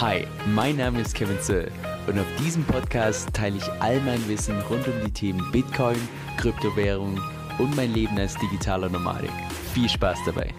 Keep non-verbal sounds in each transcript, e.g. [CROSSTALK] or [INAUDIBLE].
Hi, mein Name ist Kevin Zöll und auf diesem Podcast teile ich all mein Wissen rund um die Themen Bitcoin, Kryptowährung und mein Leben als digitaler Nomadik. Viel Spaß dabei!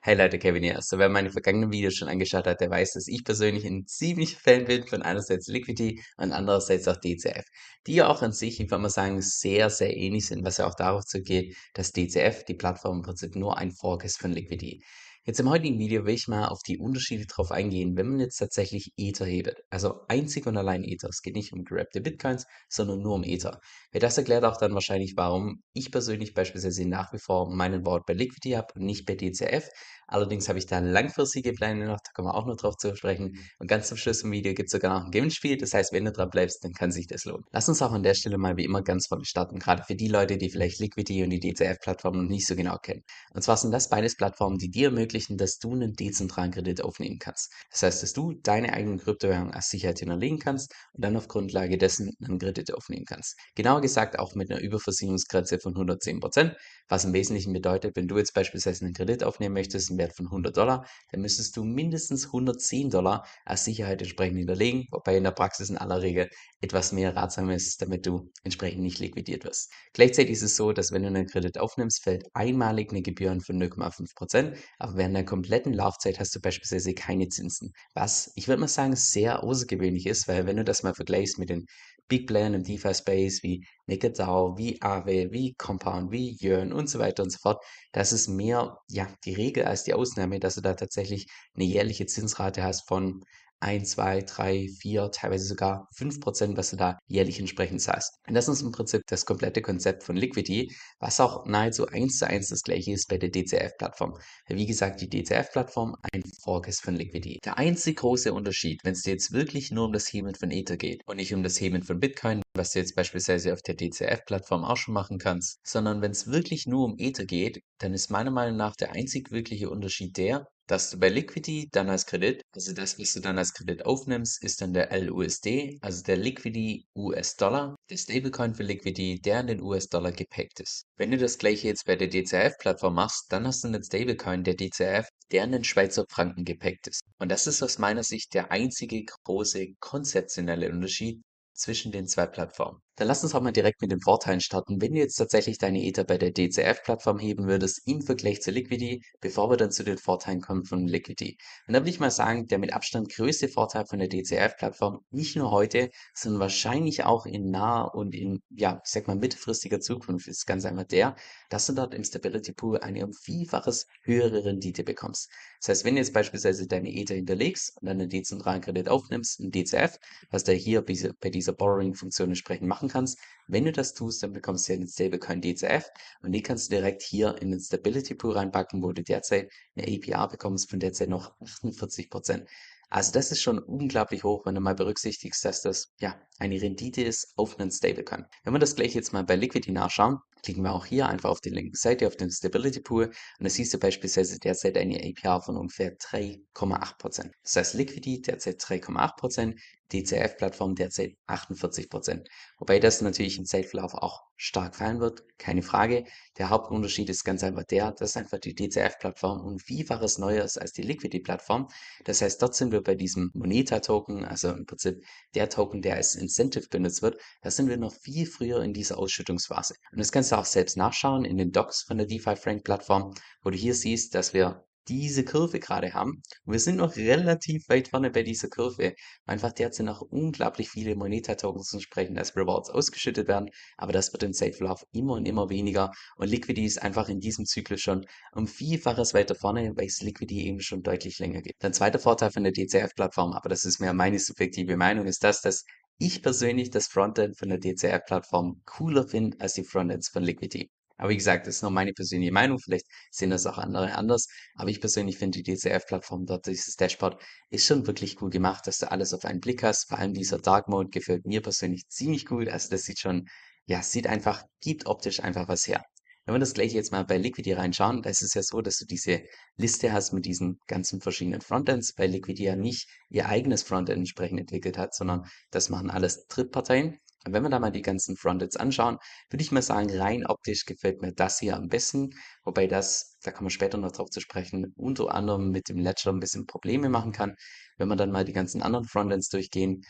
Hey Leute, Kevin hier. So, wer meine vergangenen Videos schon angeschaut hat, der weiß, dass ich persönlich ein ziemlicher Fan bin von einerseits Liquidity und andererseits auch DCF, die ja auch an sich, ich würde mal sagen, sehr, sehr ähnlich sind, was ja auch darauf zugeht, dass DCF, die Plattform im Prinzip nur ein Fork ist von Liquidity. Jetzt im heutigen Video will ich mal auf die Unterschiede drauf eingehen, wenn man jetzt tatsächlich Ether hebet. Also einzig und allein Ether. Es geht nicht um gerappte Bitcoins, sondern nur um Ether. Ja, das erklärt auch dann wahrscheinlich, warum ich persönlich beispielsweise nach wie vor meinen Board bei Liquidity habe und nicht bei DCF. Allerdings habe ich da langfristige Pläne noch, da kommen wir auch noch drauf zu sprechen. Und ganz zum Schluss im Video gibt es sogar noch ein Gewinnspiel. Das heißt, wenn du dran bleibst, dann kann sich das lohnen. Lass uns auch an der Stelle mal wie immer ganz vorne starten, gerade für die Leute, die vielleicht Liquidity und die DCF-Plattform noch nicht so genau kennen. Und zwar sind das beides Plattformen, die dir ermöglichen, dass du einen dezentralen Kredit aufnehmen kannst. Das heißt, dass du deine eigene Kryptowährung als Sicherheit hinterlegen kannst und dann auf Grundlage dessen einen Kredit aufnehmen kannst. Genauer gesagt auch mit einer Überversicherungsgrenze von 110%, was im Wesentlichen bedeutet, wenn du jetzt beispielsweise einen Kredit aufnehmen möchtest, Wert von 100 Dollar, dann müsstest du mindestens 110 Dollar als Sicherheit entsprechend hinterlegen, wobei in der Praxis in aller Regel etwas mehr ratsam ist, damit du entsprechend nicht liquidiert wirst. Gleichzeitig ist es so, dass wenn du einen Kredit aufnimmst, fällt einmalig eine Gebühren von 0,5%, aber während der kompletten Laufzeit hast du beispielsweise keine Zinsen, was ich würde mal sagen sehr außergewöhnlich ist, weil wenn du das mal vergleichst mit den Big Player im DeFi-Space wie MakerDAO, wie Aave, wie Compound, wie Yearn und so weiter und so fort. Das ist mehr ja, die Regel als die Ausnahme, dass du da tatsächlich eine jährliche Zinsrate hast von 1, 2, 3, 4, teilweise sogar 5%, was du da jährlich entsprechend zahlst. Und das ist im Prinzip das komplette Konzept von Liquidity, was auch nahezu eins zu eins das gleiche ist bei der DCF-Plattform. Wie gesagt, die DCF-Plattform ein Fork ist von Liquidity. Der einzige große Unterschied, wenn es dir jetzt wirklich nur um das Heben von Ether geht und nicht um das Heben von Bitcoin, was du jetzt beispielsweise auf der DCF-Plattform auch schon machen kannst, sondern wenn es wirklich nur um Ether geht, dann ist meiner Meinung nach der einzig wirkliche Unterschied der, dass du bei Liquidity dann als Kredit, also das, was du dann als Kredit aufnimmst, ist dann der LUSD, also der Liquidity US-Dollar, der Stablecoin für Liquidity, der in den US-Dollar gepackt ist. Wenn du das gleiche jetzt bei der DCF-Plattform machst, dann hast du einen Stablecoin, der DCF, der in den Schweizer Franken gepackt ist. Und das ist aus meiner Sicht der einzige große konzeptionelle Unterschied zwischen den zwei Plattformen. Dann lass uns auch mal direkt mit den Vorteilen starten. Wenn du jetzt tatsächlich deine Ether bei der DCF-Plattform heben würdest, im Vergleich zu Liquidity, bevor wir dann zu den Vorteilen kommen von Liquidity. Und da würde ich mal sagen, der mit Abstand größte Vorteil von der DCF-Plattform, nicht nur heute, sondern wahrscheinlich auch in naher und in, ja, ich sag mal, mittelfristiger Zukunft, ist ganz einfach der, dass du dort im Stability Pool eine um Vielfaches höhere Rendite bekommst. Das heißt, wenn du jetzt beispielsweise deine Ether hinterlegst und dann einen dezentralen Kredit aufnimmst, einen DCF, was der hier bei dieser Borrowing-Funktion entsprechend machen machen kannst. Wenn du das tust, dann bekommst du ja den Stablecoin DCF und die kannst du direkt hier in den Stability Pool reinpacken, wo du derzeit eine APR bekommst von derzeit noch [LAUGHS] 48%. Also das ist schon unglaublich hoch, wenn du mal berücksichtigst, dass das ja eine Rendite ist auf einen Stablecoin. Wenn wir das gleich jetzt mal bei Liquidity nachschauen, klicken wir auch hier einfach auf die linke Seite auf den Stability Pool und da siehst du beispielsweise derzeit eine APR von ungefähr 3,8%. Das heißt Liquidity derzeit 3,8%, DCF-Plattform derzeit 48%. Wobei das natürlich im Zeitverlauf auch stark fallen wird, keine Frage. Der Hauptunterschied ist ganz einfach der, dass einfach die DCF-Plattform um Vielfaches neuer ist als die Liquidity-Plattform. Das heißt, dort sind wir bei diesem Moneta-Token, also im Prinzip der Token, der als Incentive benutzt wird, da sind wir noch viel früher in dieser Ausschüttungsphase. Und das kannst du auch selbst nachschauen in den Docs von der DeFi Frank Plattform, wo du hier siehst, dass wir diese Kurve gerade haben. Und wir sind noch relativ weit vorne bei dieser Kurve. Einfach derzeit noch unglaublich viele Moneta-Tokens entsprechend als Rewards ausgeschüttet werden. Aber das wird im Zeitverlauf immer und immer weniger. Und Liquidity ist einfach in diesem Zyklus schon um Vielfaches weiter vorne, weil es Liquidity eben schon deutlich länger gibt. Ein zweiter Vorteil von der DCF-Plattform, aber das ist mehr meine subjektive Meinung, ist das, dass ich persönlich das Frontend von der DCF-Plattform cooler finde als die Frontends von Liquidity. Aber wie gesagt, das ist nur meine persönliche Meinung. Vielleicht sehen das auch andere anders. Aber ich persönlich finde die DCF-Plattform dort, dieses Dashboard, ist schon wirklich cool gemacht, dass du alles auf einen Blick hast. Vor allem dieser Dark Mode gefällt mir persönlich ziemlich gut. Also das sieht schon, ja, sieht einfach, gibt optisch einfach was her. Wenn wir das gleiche jetzt mal bei Liquidity reinschauen, da ist es ja so, dass du diese Liste hast mit diesen ganzen verschiedenen Frontends, weil Liquidity ja nicht ihr eigenes Frontend entsprechend entwickelt hat, sondern das machen alles Drittparteien. Und wenn wir da mal die ganzen Frontends anschauen, würde ich mal sagen, rein optisch gefällt mir das hier am besten, wobei das, da kommen wir später noch drauf zu sprechen, unter anderem mit dem Ledger ein bisschen Probleme machen kann. Wenn wir dann mal die ganzen anderen Frontends durchgehen,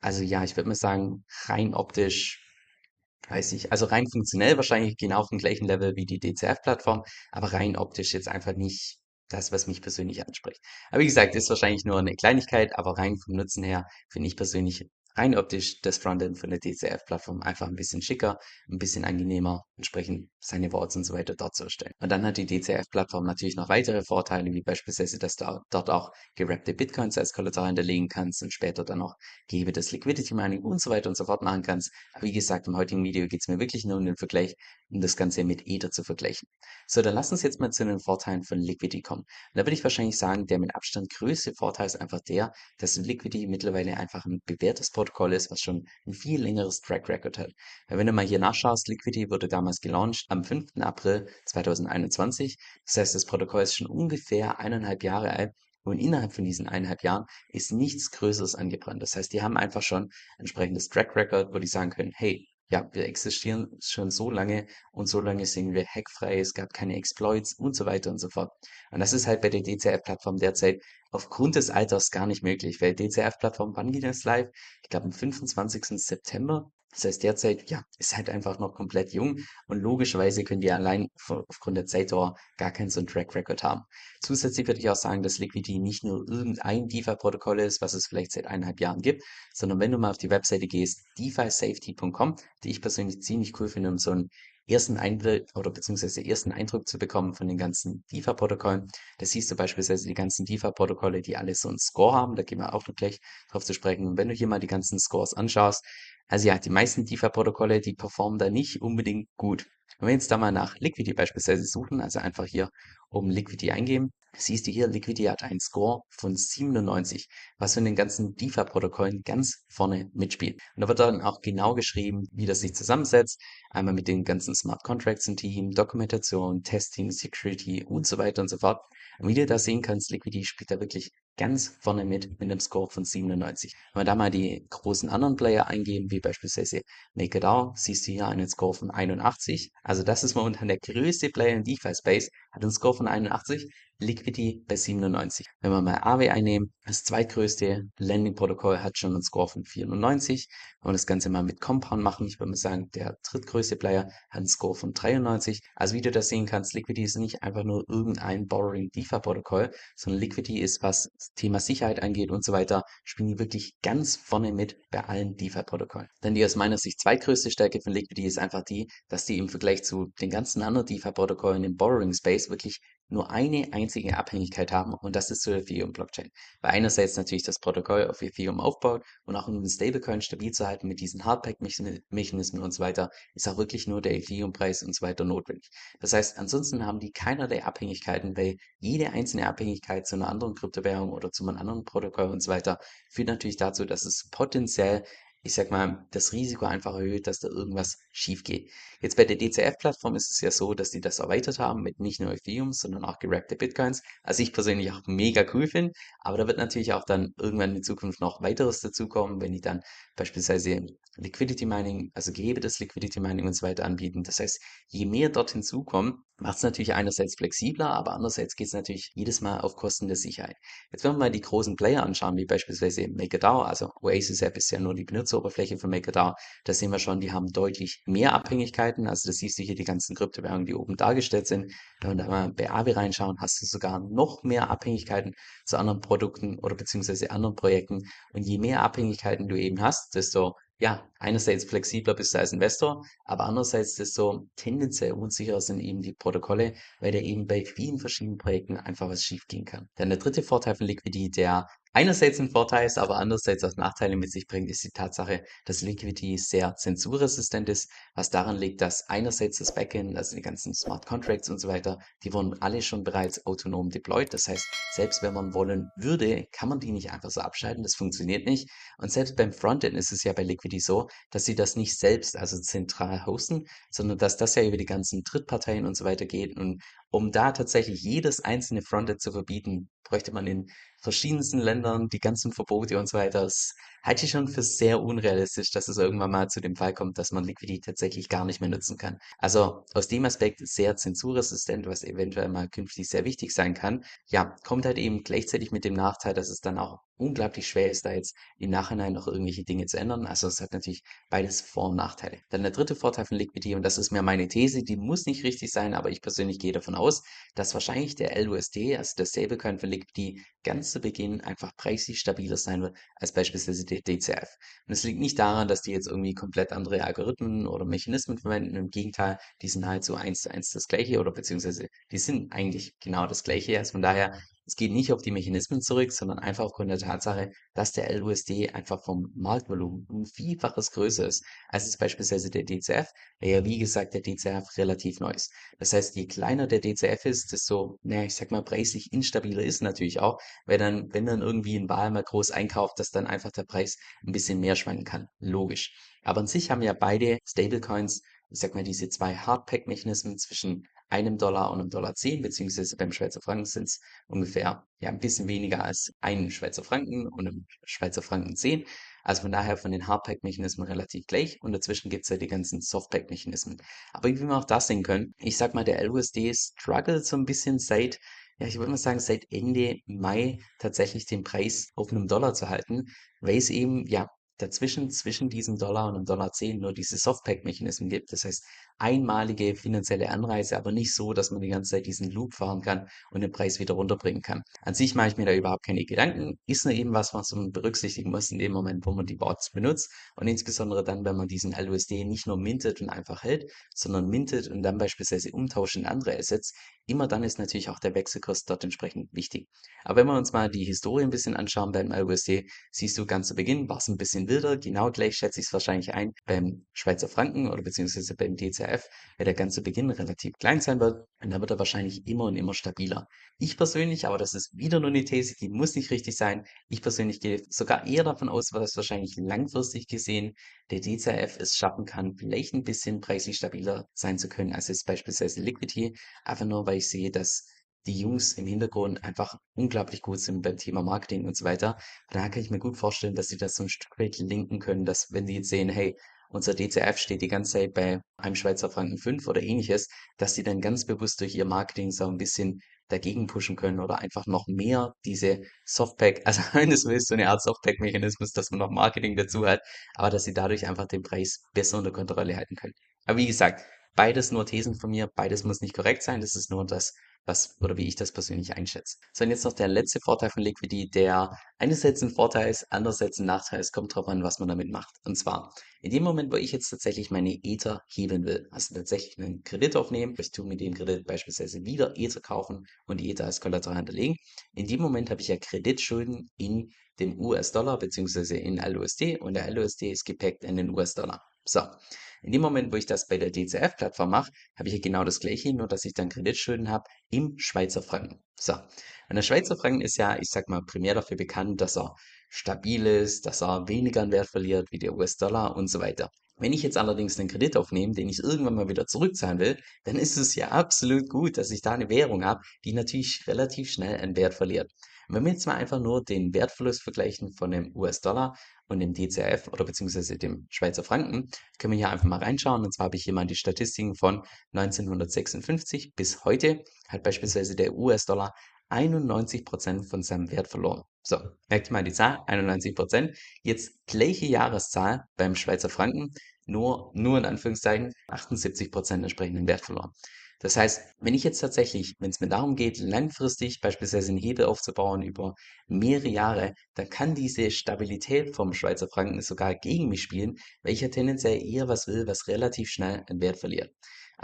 also ja, ich würde mal sagen, rein optisch Weiß ich. Also rein funktionell wahrscheinlich genau auf dem gleichen Level wie die DCF-Plattform, aber rein optisch jetzt einfach nicht das, was mich persönlich anspricht. Aber wie gesagt, ist wahrscheinlich nur eine Kleinigkeit, aber rein vom Nutzen her finde ich persönlich rein optisch das Frontend von der DCF-Plattform einfach ein bisschen schicker, ein bisschen angenehmer, entsprechend seine Worts und so weiter dort zu erstellen. Und dann hat die DCF-Plattform natürlich noch weitere Vorteile, wie beispielsweise, dass du dort auch gerappte Bitcoins als Kollateral hinterlegen kannst und später dann auch gehebetes Liquidity Mining und so weiter und so fort machen kannst. Aber wie gesagt, im heutigen Video geht es mir wirklich nur um den Vergleich, um das Ganze mit Ether zu vergleichen. So, dann lass uns jetzt mal zu den Vorteilen von Liquidity kommen. Und da würde ich wahrscheinlich sagen, der mit Abstand größte Vorteil ist einfach der, dass Liquidity mittlerweile einfach ein bewährtes Protokoll Protokoll ist, was schon ein viel längeres Track Record hat. Weil wenn du mal hier nachschaust, Liquidity wurde damals gelauncht am 5. April 2021. Das heißt, das Protokoll ist schon ungefähr eineinhalb Jahre alt und innerhalb von diesen eineinhalb Jahren ist nichts Größeres angebrannt. Das heißt, die haben einfach schon entsprechendes Track Record, wo die sagen können, hey, ja, wir existieren schon so lange und so lange sind wir hackfrei, es gab keine Exploits und so weiter und so fort. Und das ist halt bei der DCF-Plattform derzeit aufgrund des Alters gar nicht möglich, weil DCF-Plattform, wann geht das live? Ich glaube am 25. September. Das heißt, derzeit, ja, ist halt einfach noch komplett jung und logischerweise können die allein aufgrund der Zeitdauer gar keinen so einen Track Record haben. Zusätzlich würde ich auch sagen, dass Liquidity nicht nur irgendein DeFi-Protokoll ist, was es vielleicht seit eineinhalb Jahren gibt, sondern wenn du mal auf die Webseite gehst, defisafety.com, die ich persönlich ziemlich cool finde, um so einen ersten Einblick oder beziehungsweise ersten Eindruck zu bekommen von den ganzen DeFi-Protokollen. Da siehst du beispielsweise die ganzen DeFi-Protokolle, die alle so einen Score haben. Da gehen wir auch noch gleich drauf zu sprechen. Wenn du hier mal die ganzen Scores anschaust, also ja, die meisten DeFi-Protokolle, die performen da nicht unbedingt gut. Wenn wir jetzt da mal nach Liquidity beispielsweise suchen, also einfach hier oben Liquidity eingeben, siehst du hier, Liquidity hat einen Score von 97, was in den ganzen DeFi-Protokollen ganz vorne mitspielt. Und da wird dann auch genau geschrieben, wie das sich zusammensetzt. Einmal mit den ganzen Smart Contracts im Team, Dokumentation, Testing, Security und so weiter und so fort. Und wie du da sehen kannst, Liquidity spielt da wirklich ganz vorne mit, mit einem Score von 97. Wenn wir da mal die großen anderen Player eingeben, wie beispielsweise MakerDAO, siehst du hier einen Score von 81. Also das ist momentan der größte Player in DeFi Space, hat einen Score von 81. Liquidity bei 97. Wenn wir mal Aave einnehmen, das zweitgrößte Landing-Protokoll hat schon einen Score von 94. Wenn wir das Ganze mal mit Compound machen, ich würde mal sagen, der drittgrößte Player hat einen Score von 93. Also wie du das sehen kannst, Liquidity ist nicht einfach nur irgendein Borrowing DeFi-Protokoll, sondern Liquidity ist, was das Thema Sicherheit angeht und so weiter, spielen die wirklich ganz vorne mit bei allen DeFi-Protokollen. Denn die aus meiner Sicht zweitgrößte Stärke von Liquidity ist einfach die, dass die im Vergleich zu den ganzen anderen DeFi-Protokollen im Borrowing Space wirklich nur eine einzige Abhängigkeit haben und das ist zur Ethereum-Blockchain. Weil einerseits natürlich das Protokoll auf Ethereum aufbaut und auch um den Stablecoin stabil zu halten mit diesen Hardpack-Mechanismen und so weiter, ist auch wirklich nur der Ethereum-Preis und so weiter notwendig. Das heißt, ansonsten haben die keinerlei Abhängigkeiten, weil jede einzelne Abhängigkeit zu einer anderen Kryptowährung oder zu einem anderen Protokoll und so weiter führt natürlich dazu, dass es potenziell ich sag mal, das Risiko einfach erhöht, dass da irgendwas schief geht. Jetzt bei der DCF-Plattform ist es ja so, dass die das erweitert haben mit nicht nur Ethereum, sondern auch gerappte Bitcoins. Also ich persönlich auch mega cool finde, aber da wird natürlich auch dann irgendwann in Zukunft noch weiteres dazukommen, wenn die dann beispielsweise Liquidity Mining, also gehebetes Liquidity Mining und so weiter anbieten. Das heißt, je mehr dort hinzukommen, macht es natürlich einerseits flexibler, aber andererseits geht es natürlich jedes Mal auf Kosten der Sicherheit. Jetzt wenn wir mal die großen Player anschauen, wie beispielsweise MakerDAO, also Oasis App ist ja nur die Benutzeroberfläche von MakerDAO, da sehen wir schon, die haben deutlich mehr Abhängigkeiten, also das siehst du hier die ganzen Kryptowährungen, die oben dargestellt sind. Wenn wir da mal bei Aave reinschauen, hast du sogar noch mehr Abhängigkeiten zu anderen Produkten oder beziehungsweise anderen Projekten. Und je mehr Abhängigkeiten du eben hast, desto ja, einerseits flexibler bist du als Investor, aber andererseits desto tendenziell unsicherer sind eben die Protokolle, weil da eben bei vielen verschiedenen Projekten einfach was schiefgehen kann. Dann der dritte Vorteil von Liquidity, der einerseits ein Vorteil ist, aber andererseits auch Nachteile mit sich bringt, ist die Tatsache, dass Liquidity sehr zensurresistent ist, was daran liegt, dass einerseits das Backend, also die ganzen Smart Contracts und so weiter, die wurden alle schon bereits autonom deployed. Das heißt, selbst wenn man wollen würde, kann man die nicht einfach so abschalten. Das funktioniert nicht. Und selbst beim Frontend ist es ja bei Liquidity so, dass sie das nicht selbst, also zentral hosten, sondern dass das ja über die ganzen Drittparteien und so weiter geht. Und um da tatsächlich jedes einzelne Frontend zu verbieten, bräuchte man in verschiedensten Ländern die ganzen Verbote und so weiter. Das halte ich schon für sehr unrealistisch, dass es irgendwann mal zu dem Fall kommt, dass man Liquidity tatsächlich gar nicht mehr nutzen kann. Also aus dem Aspekt sehr zensurresistent, was eventuell mal künftig sehr wichtig sein kann. Ja, kommt halt eben gleichzeitig mit dem Nachteil, dass es dann auch unglaublich schwer ist, da jetzt im Nachhinein noch irgendwelche Dinge zu ändern. Also es hat natürlich beides Vor- und Nachteile. Dann der dritte Vorteil von Liquidity, und das ist mir meine These, die muss nicht richtig sein, aber ich persönlich gehe davon aus, dass wahrscheinlich der LUSD, also der Stablecoin von Liquidity, ganz zu Beginn einfach preislich stabiler sein wird als beispielsweise der DCF. Und es liegt nicht daran, dass die jetzt irgendwie komplett andere Algorithmen oder Mechanismen verwenden. Im Gegenteil, die sind halt so eins zu eins das gleiche oder beziehungsweise die sind eigentlich genau das gleiche. Also von daher es geht nicht auf die Mechanismen zurück, sondern einfach aufgrund der Tatsache, dass der LUSD einfach vom Marktvolumen um Vielfaches größer ist, als es beispielsweise der DCF, der ja wie gesagt der DCF relativ neu ist. Das heißt, je kleiner der DCF ist, desto, naja, ich sag mal, preislich instabiler ist natürlich auch, weil dann, wenn dann irgendwie ein Wahl mal groß einkauft, dass dann einfach der Preis ein bisschen mehr schwanken kann. Logisch. Aber an sich haben ja beide Stablecoins, ich sag mal, diese zwei Hardpack-Mechanismen zwischen einem Dollar und einem Dollar zehn, beziehungsweise beim Schweizer Franken sind es ungefähr ja, ein bisschen weniger als einen Schweizer Franken und einem Schweizer Franken zehn. Also von daher von den Hardpack-Mechanismen relativ gleich und dazwischen gibt es ja die ganzen Softpack-Mechanismen. Aber wie wir auch das sehen können, ich sag mal, der LUSD struggelt so ein bisschen seit ja, ich würde mal sagen, seit Ende Mai tatsächlich den Preis auf einem Dollar zu halten, weil es eben, ja, dazwischen, zwischen diesem Dollar und einem Dollar 10 nur diese Softpack-Mechanismen gibt. Das heißt, einmalige finanzielle Anreise, aber nicht so, dass man die ganze Zeit diesen Loop fahren kann und den Preis wieder runterbringen kann. An sich mache ich mir da überhaupt keine Gedanken. Ist nur eben was, was man berücksichtigen muss in dem Moment, wo man die Bots benutzt und insbesondere dann, wenn man diesen LUSD nicht nur mintet und einfach hält, sondern mintet und dann beispielsweise umtauscht in andere Assets. Immer dann ist natürlich auch der Wechselkurs dort entsprechend wichtig. Aber wenn wir uns mal die Historie ein bisschen anschauen beim LUSD, siehst du ganz zu Beginn war es ein bisschen wilder. Genau gleich schätze ich es wahrscheinlich ein beim Schweizer Franken oder beziehungsweise beim DCA CRF, weil der ganze Beginn relativ klein sein wird und dann wird er wahrscheinlich immer und immer stabiler. Ich persönlich, aber das ist wieder nur eine These, die muss nicht richtig sein. Ich persönlich gehe sogar eher davon aus, dass wahrscheinlich langfristig gesehen der DCF es schaffen kann, vielleicht ein bisschen preislich stabiler sein zu können als jetzt beispielsweise Liquidity. Einfach nur, weil ich sehe, dass die Jungs im Hintergrund einfach unglaublich gut sind beim Thema Marketing und so weiter. Da kann ich mir gut vorstellen, dass sie das so ein Stück weit linken können, dass wenn sie jetzt sehen, hey, unser DCF steht die ganze Zeit bei einem Schweizer Franken 5 oder ähnliches, dass die dann ganz bewusst durch ihr Marketing so ein bisschen dagegen pushen können oder einfach noch mehr diese Softpack, also wenn [LAUGHS] es willst, so eine Art Softpack-Mechanismus, dass man noch Marketing dazu hat, aber dass sie dadurch einfach den Preis besser unter Kontrolle halten können. Aber wie gesagt, beides nur Thesen von mir, beides muss nicht korrekt sein, das ist nur das, was oder wie ich das persönlich einschätze. So, und jetzt noch der letzte Vorteil von Liquidity, der einerseits ein Vorteil ist, andererseits ein Nachteil ist, kommt drauf an, was man damit macht. Und zwar, in dem Moment, wo ich jetzt tatsächlich meine Ether hebeln will, also tatsächlich einen Kredit aufnehmen, ich tue mit dem Kredit beispielsweise wieder Ether kaufen und die Ether als Kollateral hinterlegen, in dem Moment habe ich ja Kreditschulden in dem US-Dollar beziehungsweise in LUSD und der LUSD ist gepackt in den US-Dollar. So, in dem Moment, wo ich das bei der DCF-Plattform mache, habe ich ja genau das gleiche, nur dass ich dann Kreditschulden habe im Schweizer Franken. So, und der Schweizer Franken ist ja, ich sag mal, primär dafür bekannt, dass er stabil ist, dass er weniger an Wert verliert wie der US-Dollar und so weiter. Wenn ich jetzt allerdings einen Kredit aufnehme, den ich irgendwann mal wieder zurückzahlen will, dann ist es ja absolut gut, dass ich da eine Währung habe, die natürlich relativ schnell an Wert verliert. Wenn wir jetzt mal einfach nur den Wertverlust vergleichen von dem US-Dollar und dem DCF oder beziehungsweise dem Schweizer Franken, können wir hier einfach mal reinschauen. Und zwar habe ich hier mal die Statistiken von 1956 bis heute. Hat beispielsweise der US-Dollar 91% von seinem Wert verloren. So, merkt mal die Zahl, 91%. Jetzt gleiche Jahreszahl beim Schweizer Franken, nur, nur in Anführungszeichen 78% entsprechenden Wert verloren. Das heißt, wenn ich jetzt tatsächlich, wenn es mir darum geht, langfristig beispielsweise einen Hebel aufzubauen über mehrere Jahre, dann kann diese Stabilität vom Schweizer Franken sogar gegen mich spielen, weil ich ja tendenziell eher was will, was relativ schnell an Wert verliert.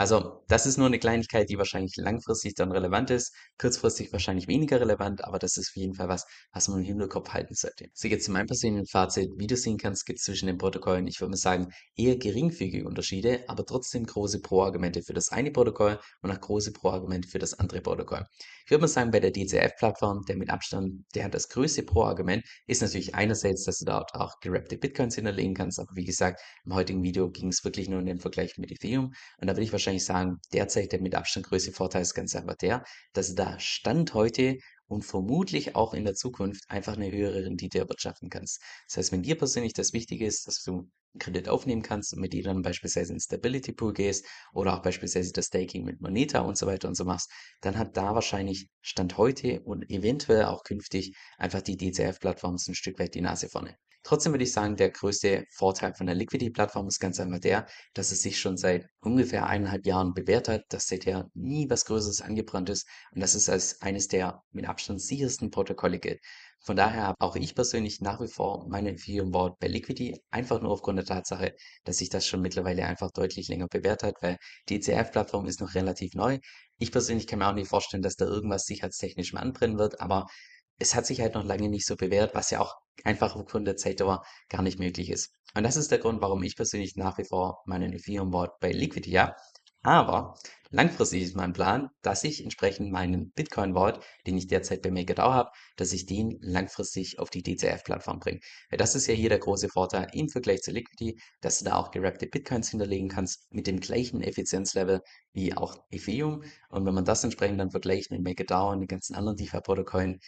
Also, das ist nur eine Kleinigkeit, die wahrscheinlich langfristig dann relevant ist, kurzfristig wahrscheinlich weniger relevant, aber das ist auf jeden Fall was, was man im Hinterkopf halten sollte. So, jetzt zu meinem persönlichen Fazit. Wie du sehen kannst, gibt es zwischen den Protokollen, ich würde mal sagen, eher geringfügige Unterschiede, aber trotzdem große Pro-Argumente für das eine Protokoll und auch große Pro-Argumente für das andere Protokoll. Ich würde mal sagen, bei der DCF-Plattform, der mit Abstand, der hat das größte Pro-Argument, ist natürlich einerseits, dass du dort auch gerappte Bitcoins hinterlegen kannst, aber wie gesagt, im heutigen Video ging es wirklich nur um den Vergleich mit Ethereum und da würde ich wahrscheinlich sagen, derzeit der mit Abstand größte Vorteil ist ganz einfach der, dass da Stand heute und vermutlich auch in der Zukunft einfach eine höhere Rendite erwirtschaften kannst. Das heißt, wenn dir persönlich das wichtig ist, dass du Kredit aufnehmen kannst und mit dir dann beispielsweise in Stability Pool gehst oder auch beispielsweise das Staking mit Moneta und so weiter und so machst, dann hat da wahrscheinlich Stand heute und eventuell auch künftig einfach die DCF-Plattform ein Stück weit die Nase vorne. Trotzdem würde ich sagen, der größte Vorteil von der Liquidity-Plattform ist ganz einfach der, dass es sich schon seit ungefähr eineinhalb Jahren bewährt hat, dass seither nie was Größeres angebrannt ist und dass es als eines der mit Abstand sichersten Protokolle gilt. Von daher habe auch ich persönlich nach wie vor meine Ethereum Board bei Liquidity, einfach nur aufgrund der Tatsache, dass sich das schon mittlerweile einfach deutlich länger bewährt hat, weil die ECF-Plattform ist noch relativ neu. Ich persönlich kann mir auch nicht vorstellen, dass da irgendwas sicherheitstechnisch mal anbrennen wird, aber es hat sich halt noch lange nicht so bewährt, was ja auch einfach aufgrund der Zeitdauer gar nicht möglich ist. Und das ist der Grund, warum ich persönlich nach wie vor meinen Ethereum Board bei Liquidity habe. Aber langfristig ist mein Plan, dass ich entsprechend meinen Bitcoin Vault, den ich derzeit bei MakerDAO habe, dass ich den langfristig auf die DCF-Plattform bringe. Das ist ja hier der große Vorteil im Vergleich zu Liquidity, dass du da auch gerappte Bitcoins hinterlegen kannst mit dem gleichen Effizienzlevel wie auch Ethereum. Und wenn man das entsprechend dann vergleicht mit MakerDAO und den ganzen anderen DeFi-Protokollen,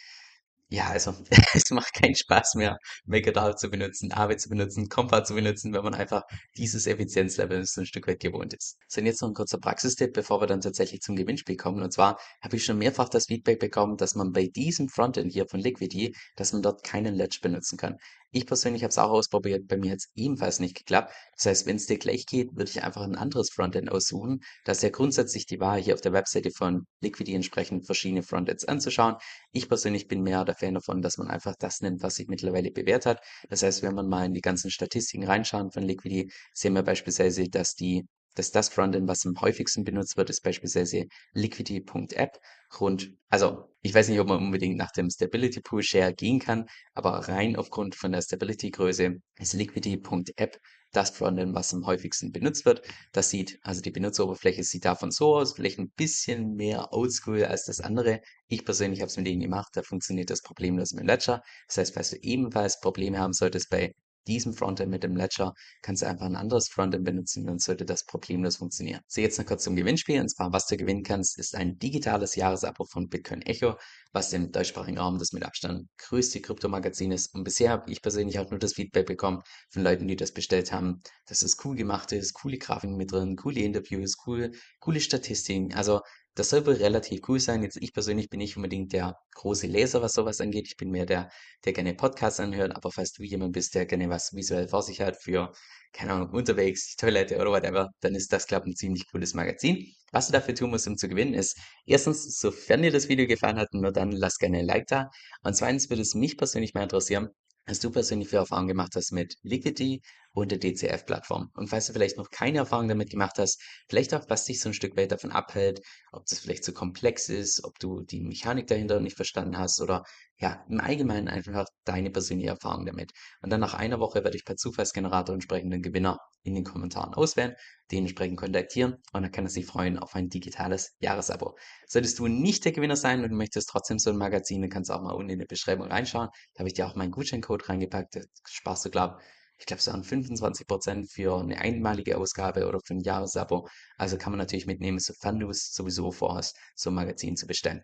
ja, also [LAUGHS] es macht keinen Spaß mehr, MakerDAO zu benutzen, Aave zu benutzen, Compa zu benutzen, wenn man einfach dieses Effizienzlevel so ein Stück weit gewohnt ist. So, und jetzt noch ein kurzer Praxistipp, bevor wir dann tatsächlich zum Gewinnspiel kommen. Und zwar habe ich schon mehrfach das Feedback bekommen, dass man bei diesem Frontend hier von Liquidity, dass man dort keinen Ledge benutzen kann. Ich persönlich habe es auch ausprobiert, bei mir hat es ebenfalls nicht geklappt. Das heißt, wenn es dir gleich geht, würde ich einfach ein anderes Frontend aussuchen. Das ist ja grundsätzlich die Wahl, hier auf der Webseite von Liquidity entsprechend verschiedene Frontends anzuschauen. Ich persönlich bin mehr der Fan davon, dass man einfach das nimmt, was sich mittlerweile bewährt hat. Das heißt, wenn man mal in die ganzen Statistiken reinschauen von Liquidity, sehen wir beispielsweise, dass die dass das Frontend, was am häufigsten benutzt wird, ist beispielsweise liquidity.app. Rund, also ich weiß nicht, ob man unbedingt nach dem Stability Pool Share gehen kann, aber rein aufgrund von der Stability Größe ist liquidity.app das Frontend, was am häufigsten benutzt wird. Das sieht, also die Benutzeroberfläche sieht davon so aus, vielleicht ein bisschen mehr oldschool als das andere. Ich persönlich habe es mit denen gemacht, da funktioniert das problemlos mit Ledger. Das heißt, falls du ebenfalls Probleme haben solltest bei diesem Frontend mit dem Ledger kannst du einfach ein anderes Frontend benutzen, dann sollte das problemlos funktionieren. So, jetzt noch kurz zum Gewinnspiel. Und zwar, was du gewinnen kannst, ist ein digitales Jahresabo von Bitcoin Echo, was im deutschsprachigen Raum das mit Abstand größte Kryptomagazin ist. Und bisher habe ich persönlich auch nur das Feedback bekommen von Leuten, die das bestellt haben, dass es cool gemacht ist, coole Grafiken mit drin, coole Interviews, coole, coole Statistiken. Also das soll wohl relativ cool sein. Jetzt ich persönlich bin nicht unbedingt der große Leser, was sowas angeht. Ich bin mehr der, der gerne Podcasts anhört, aber falls du jemand bist, der gerne was visuell vor sich hat für, keine Ahnung, unterwegs, die Toilette oder whatever, dann ist das, glaube ich, ein ziemlich cooles Magazin. Was du dafür tun musst, um zu gewinnen, ist erstens, sofern dir das Video gefallen hat, nur dann lass gerne ein Like da. Und zweitens würde es mich persönlich mal interessieren, was du persönlich für Erfahrungen gemacht hast mit Liquidity und der DCF-Plattform. Und falls du vielleicht noch keine Erfahrung damit gemacht hast, vielleicht auch, was dich so ein Stück weit davon abhält, ob das vielleicht zu komplex ist, ob du die Mechanik dahinter nicht verstanden hast oder ja, im Allgemeinen einfach deine persönliche Erfahrung damit. Und dann nach einer Woche werde ich per Zufallsgenerator entsprechenden Gewinner in den Kommentaren auswählen, den entsprechend kontaktieren und dann kann er sich freuen auf ein digitales Jahresabo. Solltest du nicht der Gewinner sein und möchtest trotzdem so ein Magazin, dann kannst du auch mal unten in die Beschreibung reinschauen. Da habe ich dir auch meinen Gutscheincode reingepackt. Da sparst du, glaube ich glaube, es waren 25% für eine einmalige Ausgabe oder für ein Jahresabo. Also kann man natürlich mitnehmen, sofern du es sowieso vorhast, so ein Magazin zu bestellen.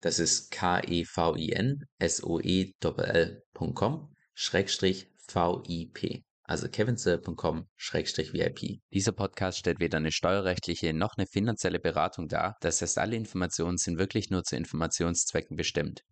Das ist K-E-V-I-N-S-O-E-L.com Schrägstrich V-I-P. Also kevinsoe.com-vip. Dieser Podcast stellt weder eine steuerrechtliche noch eine finanzielle Beratung dar. Das heißt, alle Informationen sind wirklich nur zu Informationszwecken bestimmt.